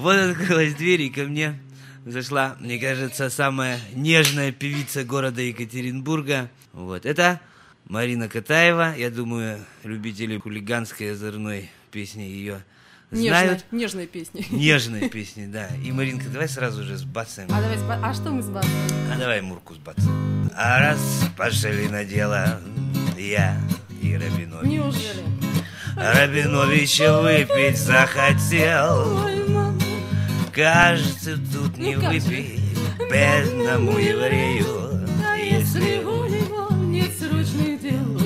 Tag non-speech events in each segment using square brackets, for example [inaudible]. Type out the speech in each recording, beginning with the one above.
Вот открылась дверь, и ко мне зашла, мне кажется, самая нежная певица города Екатеринбурга. Вот, это Марина Катаева. Я думаю, любители хулиганской озорной песни ее знают. Нежная, нежные песни. [laughs] Нежные песни, да. И, Маринка, давай сразу же сбацаем. А, давай, а что мы сбацаем? А давай Мурку сбацаем. А раз пошли на дело я и Рабинович. Неужели? Рабинович выпить захотел. Ой. Кажется, тут не Ну же? выпить бедному еврею. А если у него нет срочных дел,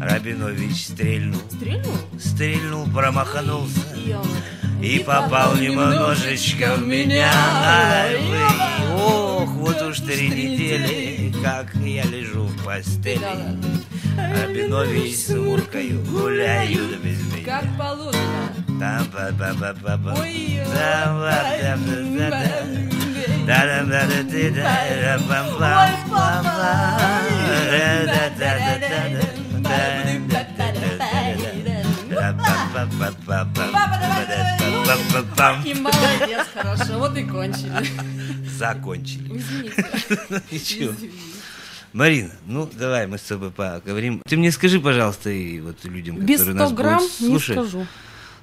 Рабинович стрельнул, Стрельнул? стрельнул, промахнулся Ё-моё. и попал немножечко в меня. Ай, вы, ох, вот уж три недели, как я лежу в постели. Рабинович с Муркою гуляют без меня. Как положено. Там па па па па па. Там па па па па. Да да да да да да да пам пам пам да да да да да и молодец, хорошо, вот и кончили. Закончили. Извините. Ничего. Извините. Марина, ну давай мы с тобой поговорим. Ты мне скажи, пожалуйста, и вот людям, Без которые нас 100 грамм будут не слушать, скажу.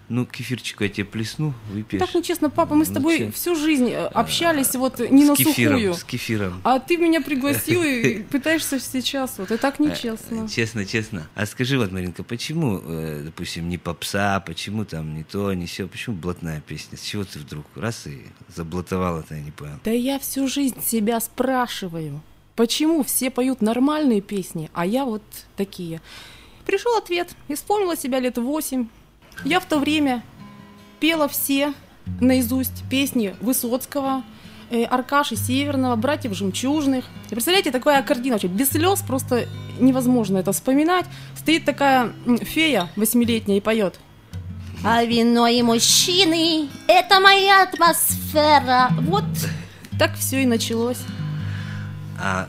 ну кефирчику я тебе плесну, выпьешь. Так нечестно, папа, мы с Ну, тобой чё? всю жизнь э, общались вот не на с кефиром, сухую. с кефиром. А ты меня пригласил и [laughs] пытаешься сейчас. Вот и так нечестно. Честно, честно. А скажи, вот, Маринка, почему, э, допустим, не попса, почему там не то, не все, почему блатная песня? С чего ты вдруг раз и заблатовала-то, я не понял. Да я всю жизнь себя спрашиваю, почему все поют нормальные песни, а я вот такие. Пришел ответ. Я вспомнила себя лет восемь. Я в то время пела все наизусть песни Высоцкого, э, Аркаши Северного, братьев Жемчужных. И представляете, такая картина без слез просто невозможно это вспоминать. Стоит такая фея восьмилетняя и поет. А вино и мужчины – это моя атмосфера. Вот так все и началось. А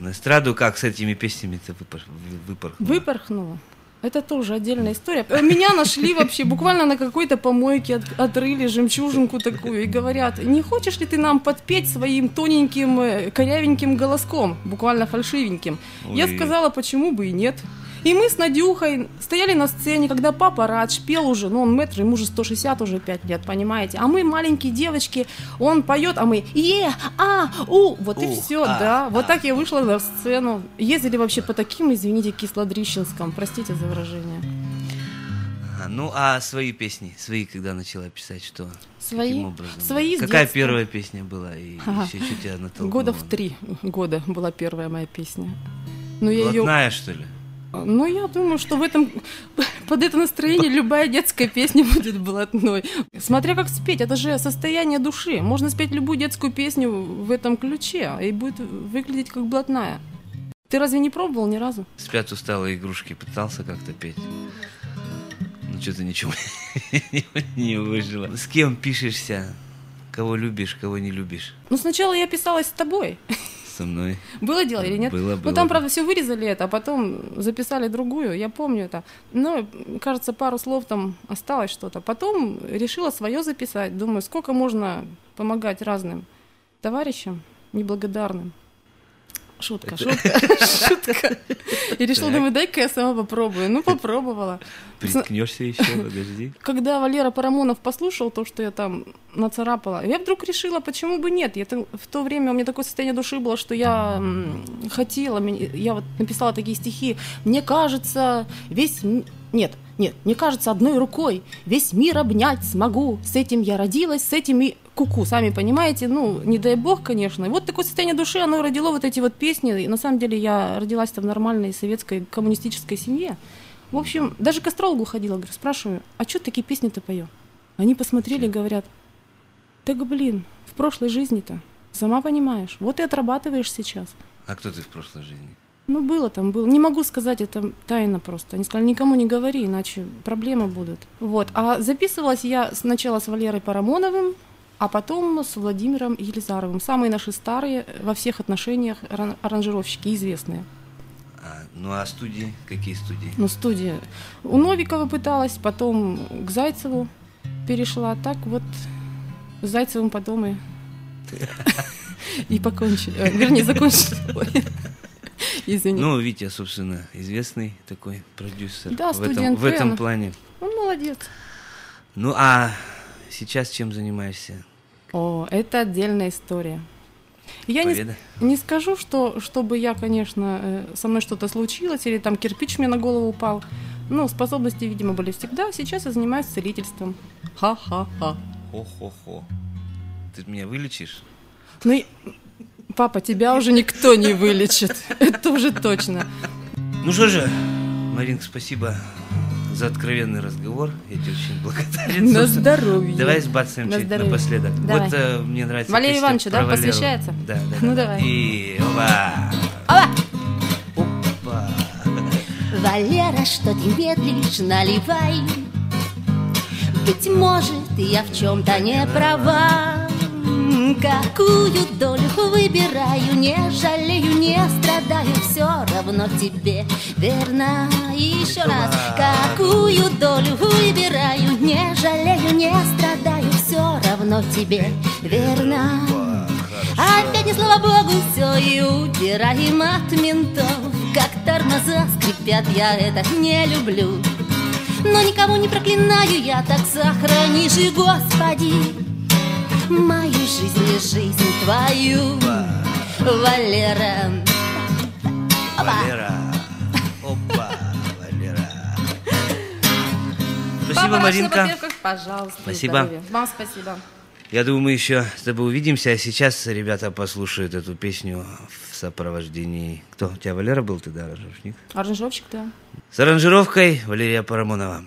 на эстраду как с этими песнями-то выпор... выпорхнула? Выпорхнула. Это тоже отдельная история. Э, Меня нашли вообще буквально на какой-то помойке, от- отрыли жемчужинку такую и говорят, не хочешь ли ты нам подпеть своим тоненьким, э, корявеньким голоском, буквально фальшивеньким? Я Ой. сказала, почему бы и нет. И мы с Надюхой стояли на сцене, когда папа Радж пел уже, ну он мэтр, ему уже 160 уже 5 лет, понимаете? А мы маленькие девочки, он поет, а мы е, а, у, вот и все, а, да. Вот а. так я вышла на сцену. Ездили вообще по таким, извините, кислодрищенском, простите за выражение. Ну, а свои песни, свои когда начала писать, что? Свои? Каким образом? Свои Какая детства. первая песня была и Ага. еще что тебя натолкнуло? Года в три года была первая моя песня. Но я ее что ли? Ну, я думаю, что в этом, [laughs] под это настроение любая детская песня будет блатной. Смотря как спеть, это же состояние души. Можно спеть любую детскую песню в этом ключе, и будет выглядеть как блатная. Ты разве не пробовал ни разу? Спят усталые игрушки, пытался как-то петь. Ну, что-то ничего [laughs] не выжило. С кем пишешься? Кого любишь, кого не любишь? Ну, сначала я писалась с тобой. Со мной. Было дело или нет? Было, Ну, было. там, правда, все вырезали это, а потом записали другую, я помню это. Но, кажется, пару слов там осталось что-то. Потом решила свое записать. Думаю, сколько можно помогать разным товарищам неблагодарным. Шутка, шутка, [laughs] шутка. И решила, думаю, дай-ка я сама попробую. Ну, попробовала. Приткнешься еще, подожди. [laughs] Когда Валера Парамонов послушал то, что я там нацарапала, я вдруг решила, почему бы нет. Я в то время у меня такое состояние души было, что я хотела, я вот написала такие стихи. Мне кажется, весь... Нет, нет, мне кажется, одной рукой весь мир обнять смогу. С этим я родилась, с этим и куку, сами понимаете, ну, не дай бог, конечно. И вот такое состояние души, оно родило вот эти вот песни. И на самом деле я родилась-то в нормальной советской коммунистической семье. В общем, даже к астрологу ходила, говорю, спрашиваю, а что такие песни-то поем? Они посмотрели и говорят, так, блин, в прошлой жизни-то, сама понимаешь, вот и отрабатываешь сейчас. А кто ты в прошлой жизни? Ну, было там, было. Не могу сказать, это тайна просто. Они сказали, никому не говори, иначе проблемы будут. Вот. А записывалась я сначала с Валерой Парамоновым, а потом с Владимиром Елизаровым. Самые наши старые во всех отношениях аран- аранжировщики, известные. А, ну а студии? Какие студии? Ну, студия. У Новикова пыталась, потом к Зайцеву. перешла. Так вот с Зайцевым подумай. [laughs] И покончили. Э, Вернее, закончили. [laughs] Извини. Ну, Витя, собственно, известный такой продюсер Да, в, этом, в этом плане. Он молодец. Ну, а сейчас чем занимаешься? О, это отдельная история. Я не, не скажу, что чтобы я, конечно, э, со мной что-то случилось или там кирпич мне на голову упал. Ну, способности, видимо, были всегда. Сейчас я занимаюсь целительством. Ха-ха-ха. Хо-хо-хо. Ты меня вылечишь? Ну, и- папа, тебя уже никто не вылечит. [laughs] Это уже точно. Ну что же, Маринка, спасибо за откровенный разговор. Я тебе очень благодарен. На здоровье. Давай сбацаем На чуть здоровье. напоследок. Давай. Вот э, мне нравится Валерию песня Ивановичу, да, Валеру. посвящается? Да, да. Ну, да. давай. И опа. Ала! Опа. Валера, что ты медлишь, наливай Быть может, я в чем-то не права Какую долю выбираю, не жалею, не страдаю Все равно тебе верна Еще раз, какую долю выбираю, не жалею, не страдаю Все равно тебе верна Опять не слава богу все и удираем от ментов. Как тормоза скрипят, я это не люблю. Но никого не проклинаю я, так сохрани же, Господи Мою жизнь и жизнь твою Валера Опа. Валера. Опа, Валера. Спасибо, Папа, Маринка. Пожалуйста. Спасибо. здоровья. Вам спасибо. Я думаю, мы еще с тобой увидимся, а сейчас ребята послушают эту песню в сопровождении... Кто? У тебя Валера был, ты, да, аранжировщик? Аранжировщик, да. С аранжировкой Валерия Парамонова.